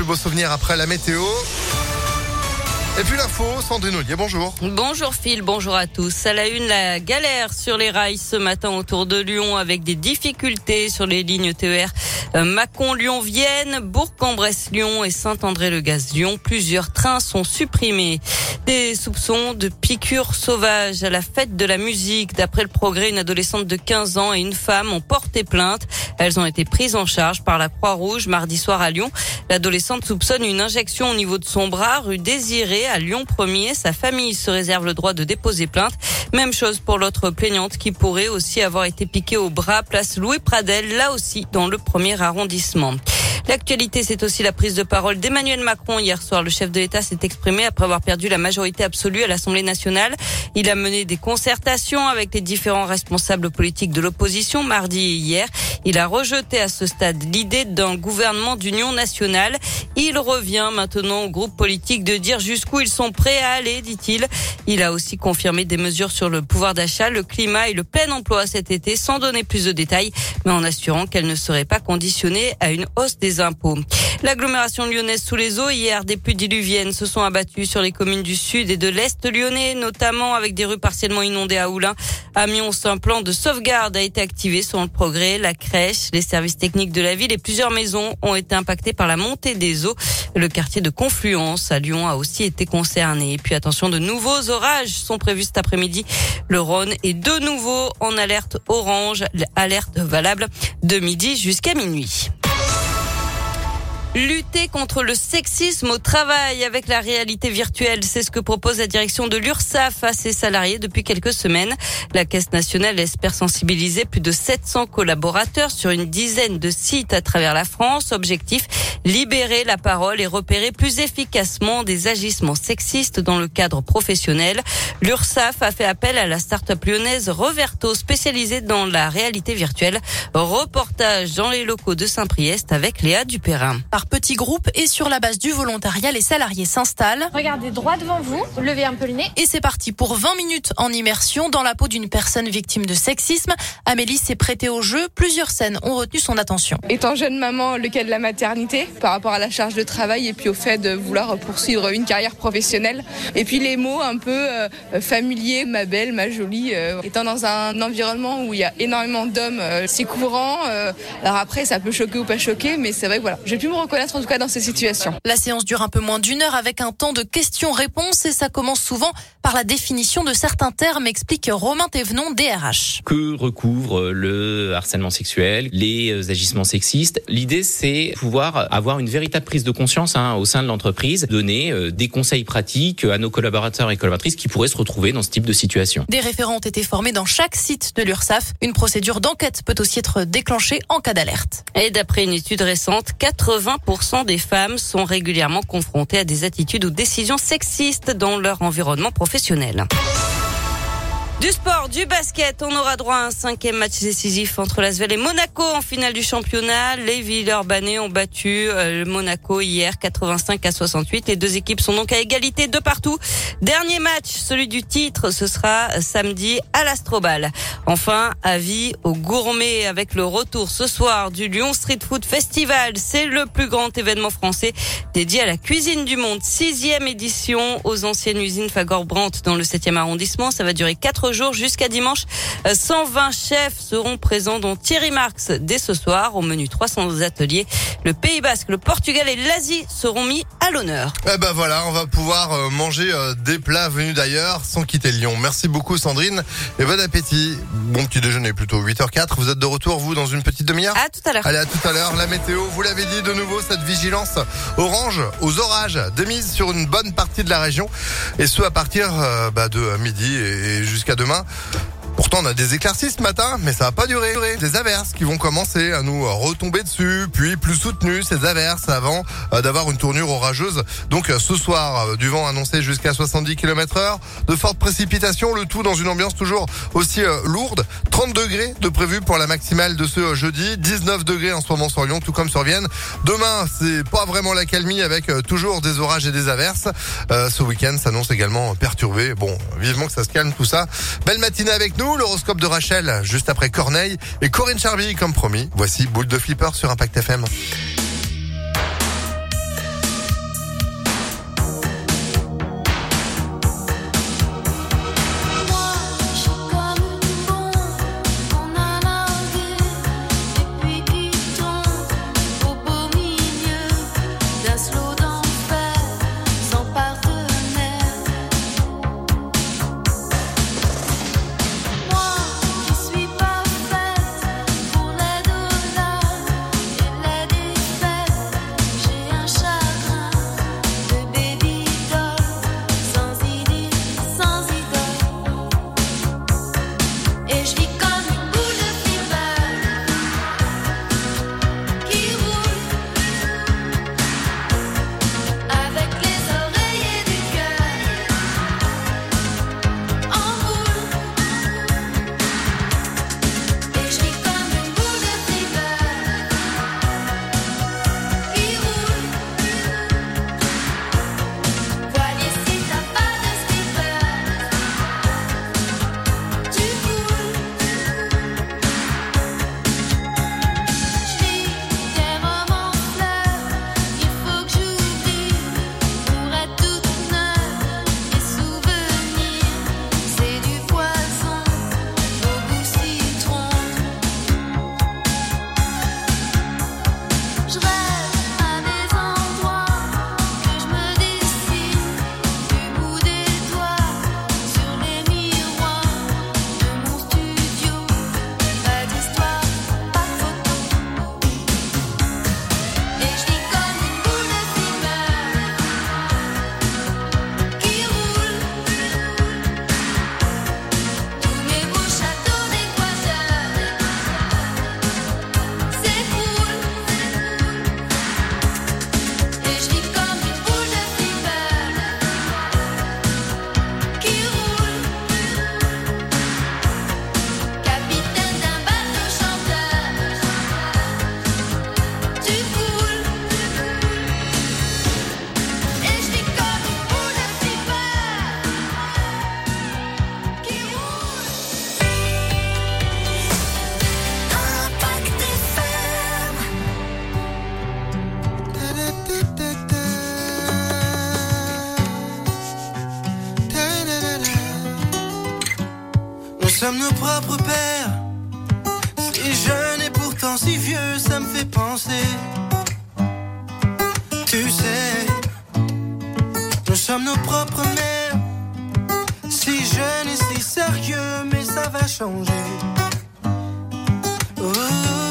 plus beaux souvenirs après la météo. Et puis l'info, Sandrine Ollier, bonjour. Bonjour Phil, bonjour à tous. À la une, la galère sur les rails ce matin autour de Lyon avec des difficultés sur les lignes TER euh, Mâcon-Lyon-Vienne, Bourg-en-Bresse-Lyon et Saint-André-le-Gaz-Lyon. Plusieurs trains sont supprimés. Des soupçons de piqûres sauvages à la fête de la musique. D'après le progrès, une adolescente de 15 ans et une femme ont porté plainte. Elles ont été prises en charge par la Croix-Rouge mardi soir à Lyon. L'adolescente soupçonne une injection au niveau de son bras, rue Désirée, à Lyon 1er. Sa famille se réserve le droit de déposer plainte. Même chose pour l'autre plaignante qui pourrait aussi avoir été piquée au bras, place Louis Pradel, là aussi dans le premier arrondissement. L'actualité, c'est aussi la prise de parole d'Emmanuel Macron. Hier soir, le chef de l'État s'est exprimé après avoir perdu la majorité absolue à l'Assemblée nationale. Il a mené des concertations avec les différents responsables politiques de l'opposition mardi et hier. Il a rejeté à ce stade l'idée d'un gouvernement d'union nationale. Il revient maintenant au groupe politique de dire jusqu'où ils sont prêts à aller, dit-il. Il a aussi confirmé des mesures sur le pouvoir d'achat, le climat et le plein emploi cet été sans donner plus de détails, mais en assurant qu'elle ne serait pas conditionnée à une hausse des impôts. L'agglomération lyonnaise sous les eaux, hier, des pluies diluviennes se sont abattues sur les communes du sud et de l'est lyonnais, notamment avec des rues partiellement inondées à Oulin. À Mions, un plan de sauvegarde a été activé sur le progrès. La crèche, les services techniques de la ville et plusieurs maisons ont été impactées par la montée des eaux. Le quartier de Confluence à Lyon a aussi été concerné. Et puis attention, de nouveaux orages sont prévus cet après-midi. Le Rhône est de nouveau en alerte orange, alerte valable de midi jusqu'à minuit. Lutter contre le sexisme au travail avec la réalité virtuelle, c'est ce que propose la direction de l'URSSAF à ses salariés depuis quelques semaines. La Caisse nationale espère sensibiliser plus de 700 collaborateurs sur une dizaine de sites à travers la France. Objectif, libérer la parole et repérer plus efficacement des agissements sexistes dans le cadre professionnel. L'URSSAF a fait appel à la start-up lyonnaise Reverto spécialisée dans la réalité virtuelle. Reportage dans les locaux de Saint-Priest avec Léa Dupérin petits groupes et sur la base du volontariat, les salariés s'installent. Regardez droit devant vous, levez un peu le nez. Et c'est parti pour 20 minutes en immersion dans la peau d'une personne victime de sexisme. Amélie s'est prêtée au jeu. Plusieurs scènes ont retenu son attention. Étant jeune maman, le cas de la maternité par rapport à la charge de travail et puis au fait de vouloir poursuivre une carrière professionnelle. Et puis les mots un peu euh, familiers, ma belle, ma jolie. Euh, étant dans un environnement où il y a énormément d'hommes, euh, c'est courant. alors après, ça peut choquer ou pas choquer, mais c'est vrai que voilà, j'ai pu me reconnaître en tout cas dans ces situations. La séance dure un peu moins d'une heure avec un temps de questions-réponses et ça commence souvent par la définition de certains termes, explique Romain Thévenon, DRH. Que recouvre le harcèlement sexuel, les agissements sexistes? L'idée, c'est pouvoir avoir une véritable prise de conscience hein, au sein de l'entreprise, donner euh, des conseils pratiques à nos collaborateurs et collaboratrices qui pourraient se retrouver dans ce type de situation. Des référents ont été formés dans chaque site de l'URSSAF. Une procédure d'enquête peut aussi être déclenchée en cas d'alerte. Et d'après une étude récente, 80% des femmes sont régulièrement confrontées à des attitudes ou décisions sexistes dans leur environnement professionnel. Du sport, du basket, on aura droit à un cinquième match décisif entre Lasvel et Monaco en finale du championnat. Les Villeurbanais ont battu euh, Monaco hier 85 à 68. Les deux équipes sont donc à égalité de partout. Dernier match, celui du titre, ce sera samedi à l'Astrobal. Enfin, avis aux gourmets avec le retour ce soir du Lyon Street Food Festival. C'est le plus grand événement français dédié à la cuisine du monde. Sixième édition aux anciennes usines Fagor-Brandt dans le 7e arrondissement. Ça va durer quatre jours jusqu'à dimanche. 120 euh, chefs seront présents dont Thierry Marx dès ce soir au menu 300 ateliers. Le Pays Basque, le Portugal et l'Asie seront mis à l'honneur. Eh ben voilà, on va pouvoir euh, manger euh, des plats venus d'ailleurs sans quitter Lyon. Merci beaucoup Sandrine et bon appétit. Bon petit déjeuner plutôt 8h04. Vous êtes de retour vous dans une petite demi-heure À tout à l'heure. Allez à tout à l'heure. La météo, vous l'avez dit de nouveau cette vigilance orange aux orages démise sur une bonne partie de la région et ce à partir bah, de midi et jusqu'à demain. Pourtant, on a des éclaircies ce matin, mais ça va pas durer. Des averses qui vont commencer à nous retomber dessus, puis plus soutenues ces averses avant euh, d'avoir une tournure orageuse. Donc euh, ce soir, euh, du vent annoncé jusqu'à 70 km heure, de fortes précipitations, le tout dans une ambiance toujours aussi lourde. 30 degrés de prévu pour la maximale de ce jeudi, 19 degrés en ce moment sur Lyon, tout comme sur Vienne. Demain, c'est pas vraiment la calmie avec toujours des orages et des averses. ce week-end s'annonce également perturbé. Bon, vivement que ça se calme tout ça. Belle matinée avec nous l'horoscope de Rachel, juste après Corneille et Corinne Charby, comme promis. Voici Boule de Flipper sur Impact FM. Sommes nos propres pères. Si jeune et pourtant si vieux, ça me fait penser. Tu sais, nous sommes nos propres mères. Si jeune et si sérieux, mais ça va changer. Oh.